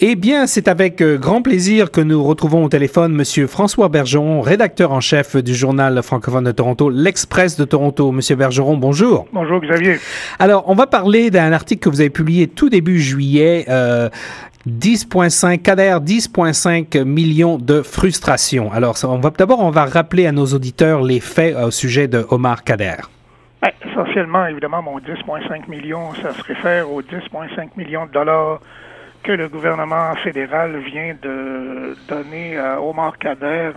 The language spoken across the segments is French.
Eh bien, c'est avec euh, grand plaisir que nous retrouvons au téléphone Monsieur François Bergeron, rédacteur en chef du journal francophone de Toronto, l'Express de Toronto. Monsieur Bergeron, bonjour. Bonjour Xavier. Alors, on va parler d'un article que vous avez publié tout début juillet. Euh, 10,5 Kader, 10,5 millions de frustrations. Alors, on va d'abord, on va rappeler à nos auditeurs les faits au sujet de Omar Kader. Ben, essentiellement, évidemment, mon 10,5 millions, ça se réfère aux 10,5 millions de dollars que le gouvernement fédéral vient de donner à Omar Kader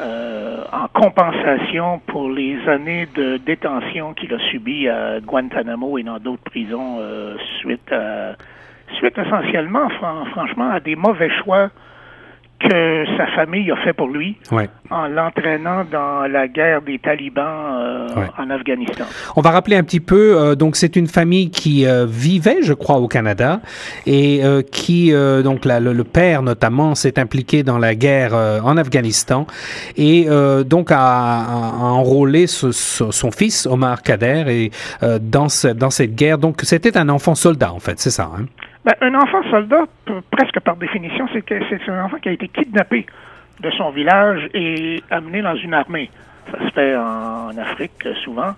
euh, en compensation pour les années de détention qu'il a subies à Guantanamo et dans d'autres prisons euh, suite à suite essentiellement, franchement, à des mauvais choix que sa famille a fait pour lui en l'entraînant dans la guerre des talibans euh, en Afghanistan. On va rappeler un petit peu, euh, donc c'est une famille qui euh, vivait, je crois, au Canada et qui, donc le, père notamment, s'est impliqué dans la guerre en Afghanistan et donc a, enrôlé son fils, Omar Kader, et, dans, dans cette guerre. Donc c'était un enfant soldat, en fait, c'est ça. Hein? Ben, un enfant soldat, presque par définition, c'est que c'est un enfant qui a été kidnappé de son village et amené dans une armée. Ça se fait en, Afrique souvent.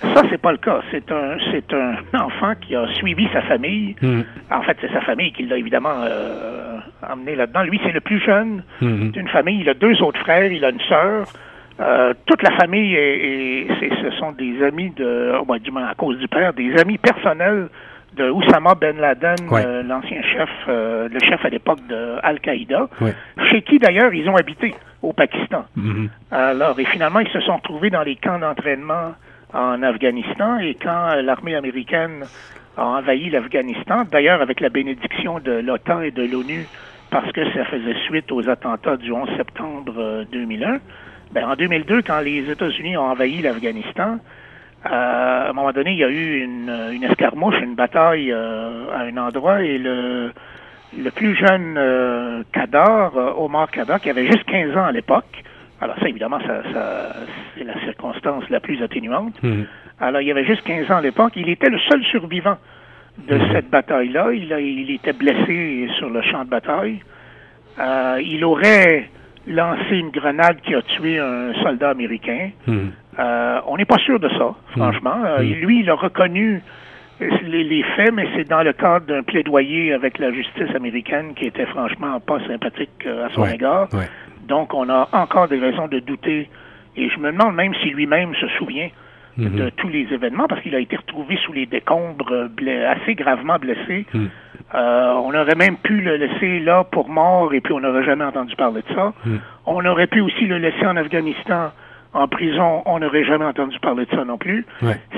Ça, c'est pas le cas. C'est un, c'est un enfant qui a suivi sa famille. Hmm. En fait, c'est sa famille qui l'a évidemment euh, amené là-dedans. Lui, c'est le plus jeune hmm. d'une famille. Il a deux autres frères, il a une sœur. Euh, toute la famille et, ce sont des amis de, oh, du moins à cause du père, des amis personnels de Oussama Ben Laden, euh, l'ancien chef, euh, le chef à l'époque de Al-Qaïda, chez qui d'ailleurs ils ont habité au Pakistan. Mhm. Alors, et finalement, ils se sont retrouvés dans les camps d'entraînement en Afghanistan, et quand l'armée américaine a envahi l'Afghanistan, d'ailleurs avec la bénédiction de l'OTAN et de l'ONU, parce que ça faisait suite aux attentats du 11 septembre 2001, euh, ben, en 2002, quand les États-Unis ont envahi l'Afghanistan, euh, à un moment donné, il y a eu une, une escarmouche, une bataille euh, à un endroit et le, le plus jeune euh, Kadar, euh, Omar Kadar, qui avait juste 15 ans à l'époque, alors ça, évidemment, ça, ça c'est la circonstance la plus atténuante. Mhm. Alors, il avait juste 15 ans à l'époque. Il était le seul survivant de mhm. cette bataille-là. Il, il était blessé sur le champ de bataille. Euh, il aurait lancé une grenade qui a tué un soldat américain. Mhm. Euh, on n'est pas sûr de ça, hmm. franchement. Euh, hmm. Lui, il a reconnu les, faits, mais c'est dans le cadre d'un plaidoyer avec la justice américaine qui était franchement pas sympathique euh, à son égard. Donc, on a encore des raisons de douter. Et je me demande même si lui-même se souvient hmm. de tous les événements, parce qu'il a été retrouvé sous les décombres assez gravement blessé. on aurait même pu le laisser là pour mort et puis on n'aurait jamais entendu parler de ça. On aurait pu aussi le laisser en Afghanistan en prison, on n'aurait jamais entendu parler de ça non plus.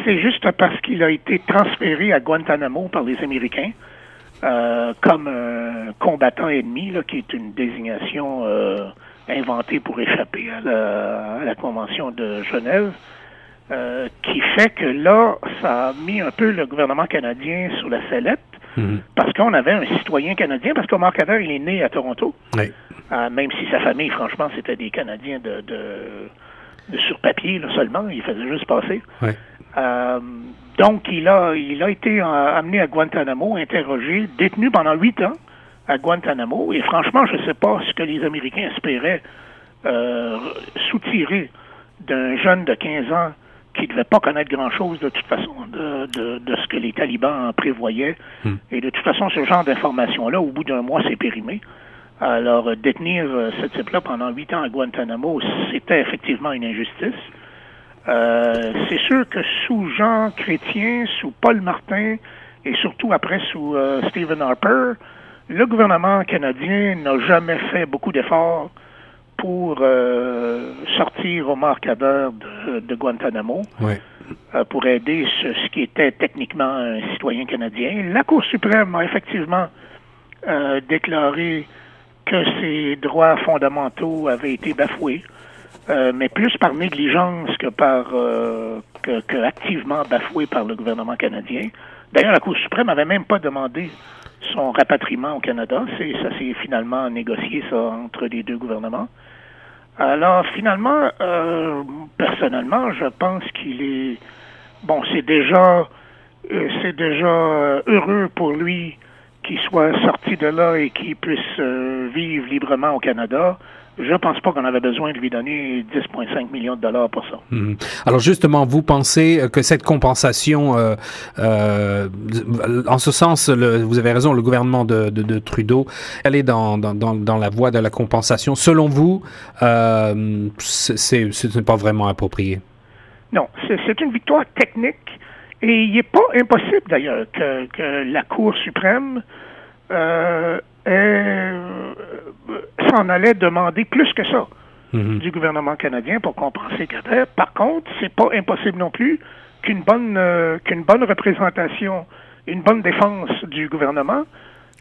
C'est juste parce qu'il a été transféré à Guantanamo par les Américains euh, comme un combattant ennemi, là, qui est une désignation euh, inventée pour échapper à la, Convention de Genève. Euh, qui fait que là, ça a mis un peu le gouvernement canadien sous la sellette, mhm. parce qu'on avait un citoyen canadien, parce qu'Omar Kader, il est né à Toronto, même si sa famille, franchement, c'était des Canadiens de, de sur papier seulement, il faisait juste passer. Euh, donc, il a, il a été euh, amené à Guantanamo, interrogé, détenu pendant huit ans à Guantanamo. Et franchement, je ne sais pas ce que les Américains espéraient euh, soutirer d'un jeune de 15 ans qui ne devait pas connaître grand-chose de toute façon de, de, ce que les talibans prévoyaient. Hmm. Et de toute façon, ce genre d'informations-là, au bout d'un mois, c'est périmé. Alors, euh, détenir euh, ce type-là pendant huit ans à Guantanamo, c'était effectivement une injustice. Euh, c'est sûr que sous Jean Chrétien, sous Paul Martin et surtout après sous Stephen Harper, le gouvernement canadien n'a jamais fait beaucoup d'efforts pour sortir Omar Kader de, de Guantanamo, pour aider ce, ce, qui était techniquement un citoyen canadien. La Cour suprême a effectivement déclaré que ses droits fondamentaux avaient été bafoués, euh, mais plus par négligence que par euh, que, activement bafoués par le gouvernement canadien. D'ailleurs, la Cour suprême n'avait même pas demandé son rapatriement au Canada. C'est, ça s'est finalement négocié ça entre les deux gouvernements. Alors finalement, euh, personnellement, je pense qu'il est bon. C'est déjà, c'est déjà heureux pour lui qui soit sorti de là et qui puisse euh, vivre librement au Canada, je ne pense pas qu'on avait besoin de lui donner 10,5 millions de dollars pour ça. Mhm. Alors justement, vous pensez que cette compensation, euh, euh, en ce sens, le, vous avez raison, le gouvernement de, de, de Trudeau, elle est dans, dans, dans, la voie de la compensation. Selon vous, euh, ce n'est pas vraiment approprié? Non, c'est une victoire technique et il n'est pas impossible d'ailleurs que, que, la Cour suprême euh, s'en allait demander plus que ça mhm. du gouvernement canadien pour compenser Qatar. Par contre, c'est pas impossible non plus qu'une bonne euh, qu'une bonne représentation, une bonne défense du gouvernement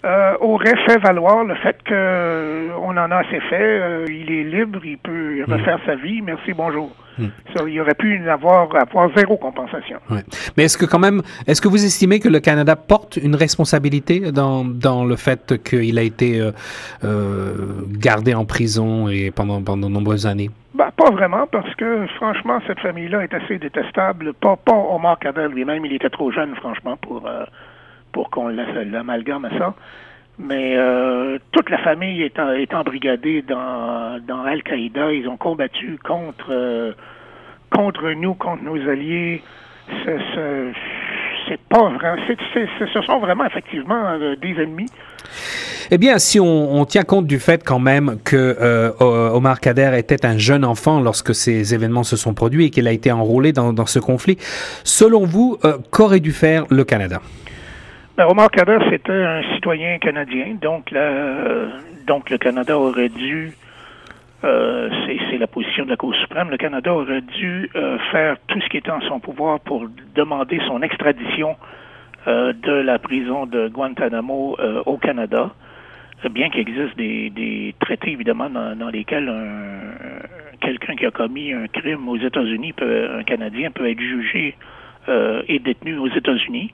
euh, aurait fait valoir le fait qu'on euh, en a assez fait, euh, il est libre, il peut hmm. refaire sa vie, merci, bonjour. Hmm. Ça, il aurait pu avoir, avoir zéro compensation. Mais est-ce que quand même, est-ce que vous estimez que le Canada porte une responsabilité dans, dans le fait qu'il a été gardé en prison et pendant, pendant de nombreuses années? Ben, pas vraiment, parce que franchement, cette famille-là est assez détestable. Pas, pas Omar Kader lui-même, il était trop jeune, franchement, pour pour qu'on l'amalgame à ça. Mais euh, toute la famille est, est embrigadée dans, dans Al-Qaïda. Ils ont combattu contre, euh, contre nous, contre nos alliés. C'est pas vrai. ce sont vraiment effectivement euh, des ennemis. Eh bien, si on, tient compte du fait quand même que Omar Kader était un jeune enfant lorsque ces événements se sont produits et qu'il a été enrôlé dans, dans ce conflit, selon vous, qu'aurait dû faire le Canada? Ben, Omar Kader, c'était un citoyen canadien, donc, donc le Canada aurait dû, euh, c'est la position de la Cour suprême, le Canada aurait dû euh, faire tout ce qui était en son pouvoir pour demander son extradition euh, de la prison de Guantanamo au Canada, bien qu'il existe des, traités, évidemment, dans, lesquels quelqu'un qui a commis un crime aux États-Unis, un Canadien, peut être jugé et détenu aux États-Unis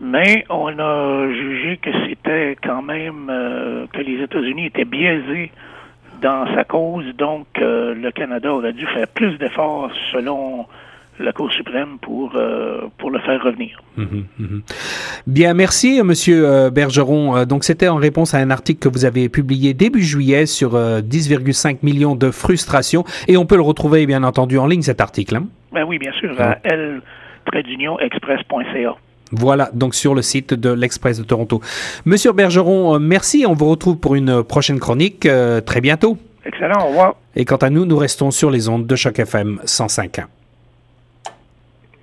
mais on a jugé que c'était quand même euh, que les États-Unis étaient biaisés dans sa cause, donc euh, le Canada aurait dû faire plus d'efforts selon la Cour suprême pour, euh, pour le faire revenir. Mhm, mhm. Bien, merci, Monsieur Bergeron. Donc, c'était en réponse à un article que vous avez publié début juillet sur 10,5 millions de frustrations. Et on peut le retrouver, bien entendu, en ligne, cet article. Hein? Ben oui, bien sûr, à l-express.ca. Voilà, donc sur le site de l'Express de Toronto. Monsieur Bergeron, euh, merci. On vous retrouve pour une prochaine chronique euh, très bientôt. Excellent, au revoir. Et quant à nous, nous restons sur les ondes de Choc FM 105.1.